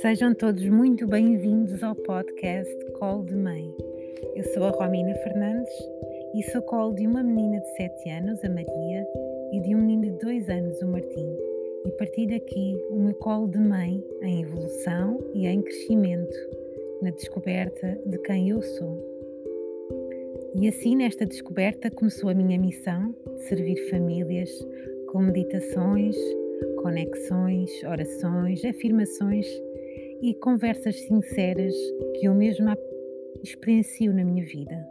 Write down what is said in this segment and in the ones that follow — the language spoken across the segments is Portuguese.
Sejam todos muito bem-vindos ao podcast Call de Mãe. Eu sou a Romina Fernandes e sou colo de uma menina de 7 anos, a Maria, e de um menino de 2 anos, o Martim. E partilho aqui o meu colo de mãe em evolução e em crescimento, na descoberta de quem eu sou. E assim, nesta descoberta, começou a minha missão de servir famílias com meditações, conexões, orações, afirmações e conversas sinceras que eu mesma experiencio na minha vida.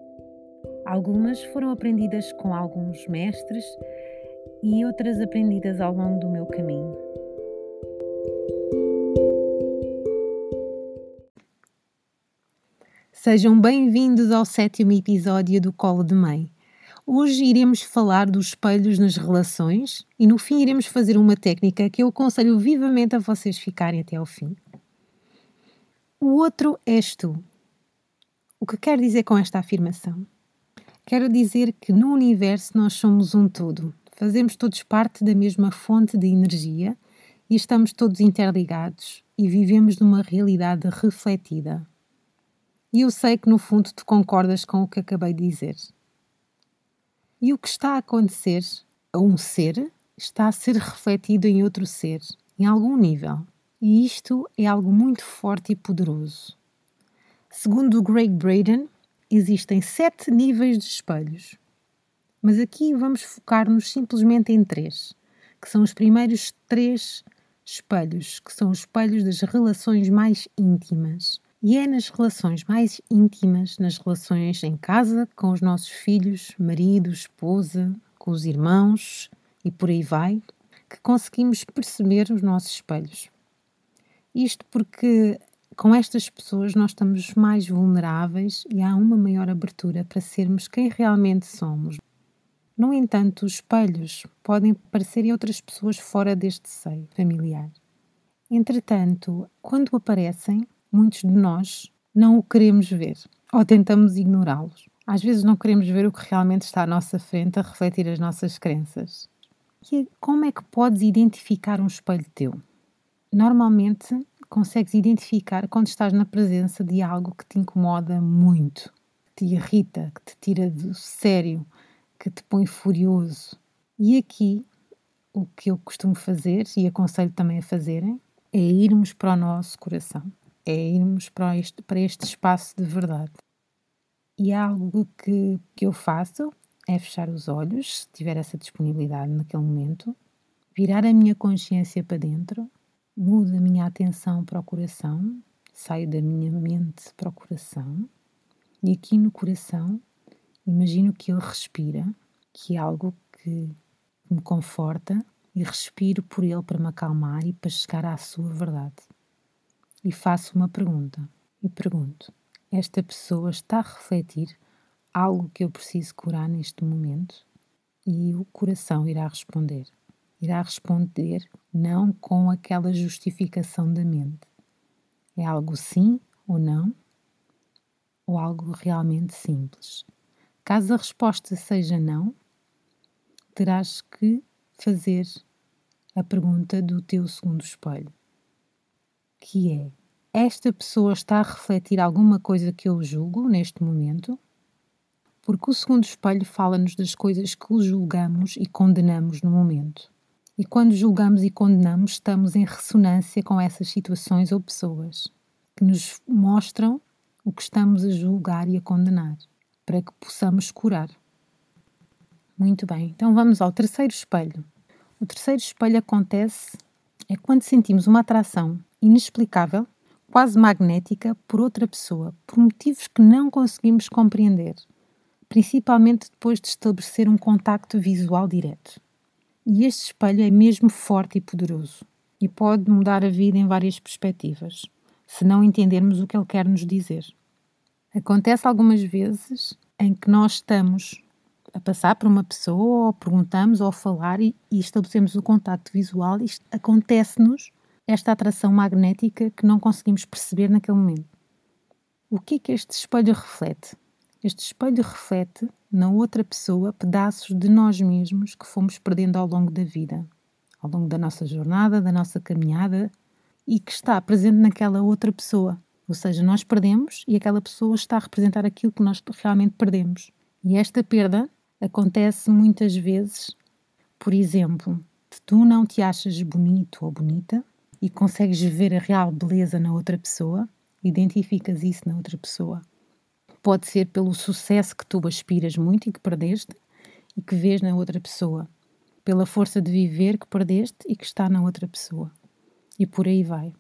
Algumas foram aprendidas com alguns mestres e outras aprendidas ao longo do meu caminho. Sejam bem-vindos ao sétimo episódio do Colo de Mãe. Hoje iremos falar dos espelhos nas relações e no fim iremos fazer uma técnica que eu aconselho vivamente a vocês ficarem até ao fim. O outro és tu. O que quero dizer com esta afirmação? Quero dizer que no universo nós somos um todo. Fazemos todos parte da mesma fonte de energia e estamos todos interligados e vivemos numa realidade refletida. E eu sei que no fundo tu concordas com o que acabei de dizer. E o que está a acontecer a um ser está a ser refletido em outro ser, em algum nível. E isto é algo muito forte e poderoso. Segundo Greg Braden, existem sete níveis de espelhos. Mas aqui vamos focar-nos simplesmente em três, que são os primeiros três espelhos, que são os espelhos das relações mais íntimas. E é nas relações mais íntimas, nas relações em casa, com os nossos filhos, marido, esposa, com os irmãos e por aí vai, que conseguimos perceber os nossos espelhos. Isto porque com estas pessoas nós estamos mais vulneráveis e há uma maior abertura para sermos quem realmente somos. No entanto, os espelhos podem aparecer em outras pessoas fora deste seio familiar. Entretanto, quando aparecem, muitos de nós não o queremos ver ou tentamos ignorá-los. Às vezes não queremos ver o que realmente está à nossa frente a refletir as nossas crenças. E como é que podes identificar um espelho teu? Normalmente consegues identificar quando estás na presença de algo que te incomoda muito, que te irrita, que te tira do sério, que te põe furioso. E aqui o que eu costumo fazer e aconselho também a fazerem é irmos para o nosso coração, é irmos para este, para este espaço de verdade. E algo que, que eu faço é fechar os olhos, se tiver essa disponibilidade naquele momento, virar a minha consciência para dentro mudo a minha atenção para o coração, saio da minha mente para o coração e aqui no coração imagino que ele respira, que é algo que me conforta e respiro por ele para me acalmar e para chegar à sua verdade. E faço uma pergunta e pergunto: esta pessoa está a refletir algo que eu preciso curar neste momento? E o coração irá responder irá responder não com aquela justificação da mente. É algo sim ou não, ou algo realmente simples. Caso a resposta seja não, terás que fazer a pergunta do teu segundo espelho, que é: esta pessoa está a refletir alguma coisa que eu julgo neste momento? Porque o segundo espelho fala-nos das coisas que julgamos e condenamos no momento. E quando julgamos e condenamos, estamos em ressonância com essas situações ou pessoas que nos mostram o que estamos a julgar e a condenar, para que possamos curar. Muito bem, então vamos ao terceiro espelho. O terceiro espelho acontece é quando sentimos uma atração inexplicável, quase magnética, por outra pessoa, por motivos que não conseguimos compreender, principalmente depois de estabelecer um contacto visual direto. E este espelho é mesmo forte e poderoso e pode mudar a vida em várias perspectivas, se não entendermos o que ele quer nos dizer. Acontece algumas vezes em que nós estamos a passar por uma pessoa, ou perguntamos, ou falar e, e estabelecemos o contacto visual, e acontece-nos esta atração magnética que não conseguimos perceber naquele momento. O que é que este espelho reflete? Este espelho reflete na outra pessoa pedaços de nós mesmos que fomos perdendo ao longo da vida, ao longo da nossa jornada, da nossa caminhada, e que está presente naquela outra pessoa. Ou seja, nós perdemos e aquela pessoa está a representar aquilo que nós realmente perdemos. E esta perda acontece muitas vezes, por exemplo, se tu não te achas bonito ou bonita e consegues ver a real beleza na outra pessoa, identificas isso na outra pessoa. Pode ser pelo sucesso que tu aspiras muito e que perdeste e que vês na outra pessoa, pela força de viver que perdeste e que está na outra pessoa. E por aí vai.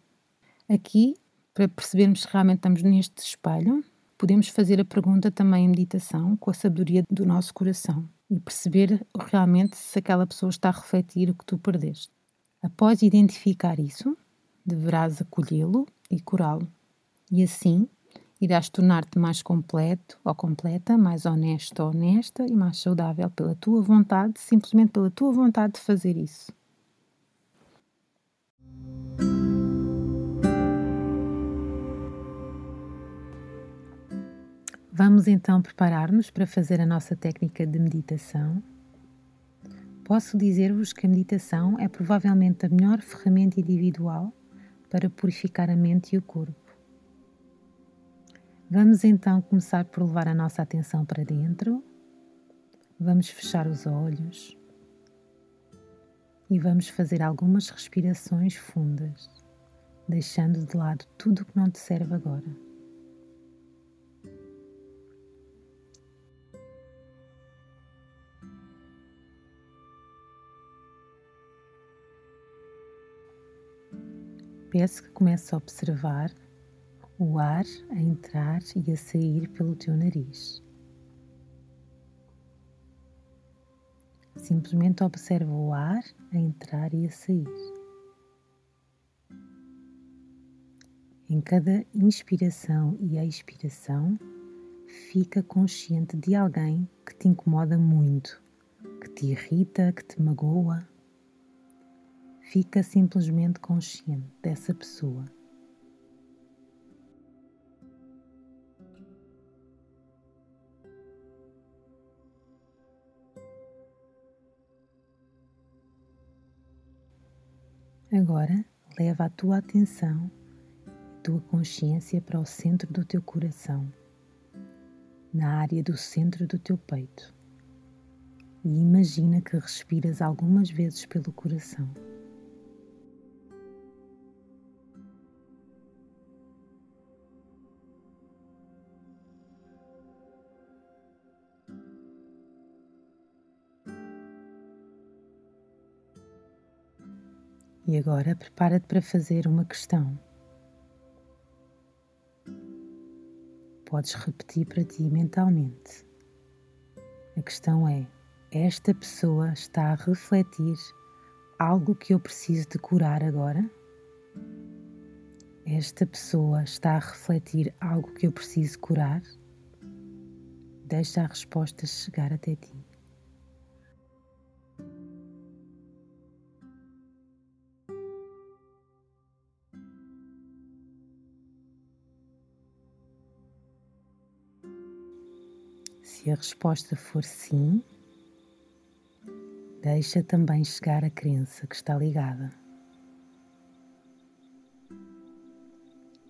Aqui, para percebermos se realmente estamos neste espelho, podemos fazer a pergunta também em meditação com a sabedoria do nosso coração e perceber realmente se aquela pessoa está a refletir o que tu perdeste. Após identificar isso, deverás acolhê-lo e curá-lo. E assim irás tornar-te mais completo ou completa, mais honesto ou honesta e mais saudável pela tua vontade, simplesmente pela tua vontade de fazer isso. Vamos então preparar-nos para fazer a nossa técnica de meditação. Posso dizer-vos que a meditação é provavelmente a melhor ferramenta individual para purificar a mente e o corpo. Vamos então começar por levar a nossa atenção para dentro. Vamos fechar os olhos e vamos fazer algumas respirações fundas, deixando de lado tudo o que não te serve agora. Peço que comece a observar o ar a entrar e a sair pelo teu nariz. Simplesmente observa o ar a entrar e a sair. Em cada inspiração e expiração, fica consciente de alguém que te incomoda muito, que te irrita, que te magoa Fica simplesmente consciente dessa pessoa. Agora leva a tua atenção a tua consciência para o centro do teu coração, na área do centro do teu peito. E imagina que respiras algumas vezes pelo coração. E agora prepara-te para fazer uma questão. Podes repetir para ti mentalmente. A questão é: esta pessoa está a refletir algo que eu preciso de curar agora? Esta pessoa está a refletir algo que eu preciso curar? Deixa a resposta chegar até ti. Se a resposta for sim, deixa também chegar a crença que está ligada.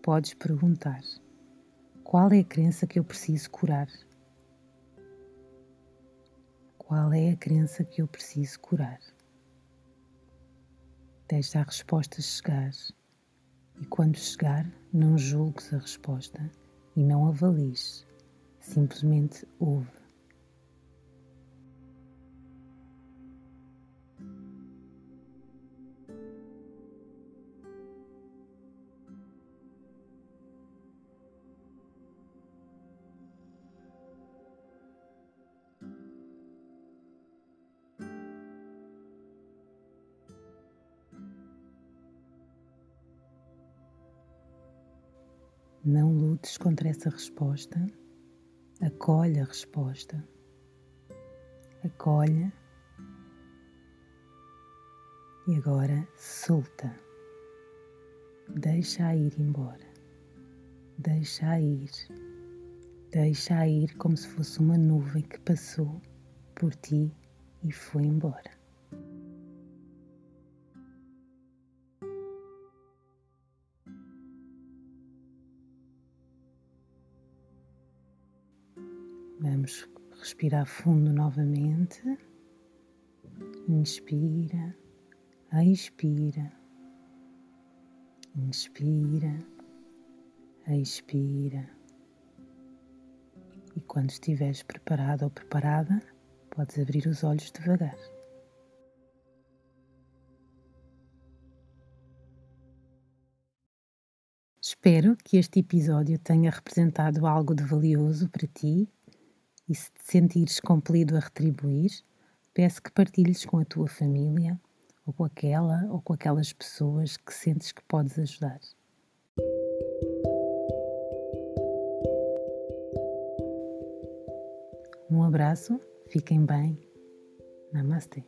Podes perguntar: qual é a crença que eu preciso curar? Qual é a crença que eu preciso curar? Deixa a resposta chegar e, quando chegar, não julgues a resposta e não avalies simplesmente ouve. Não lutes contra essa resposta acolhe a resposta, acolhe. E agora solta, deixa-a ir embora, deixa-a ir, deixa-a ir como se fosse uma nuvem que passou por ti e foi embora. Vamos respirar fundo novamente. Inspira, expira, inspira, expira. E quando estiveres preparado ou preparada, podes abrir os olhos devagar. Espero que este episódio tenha representado algo de valioso para ti e se te sentires compelido a retribuir, peço que partilhes com a tua família ou com aquela ou com aquelas pessoas que sentes que podes ajudar. Um abraço, fiquem bem. Namaste.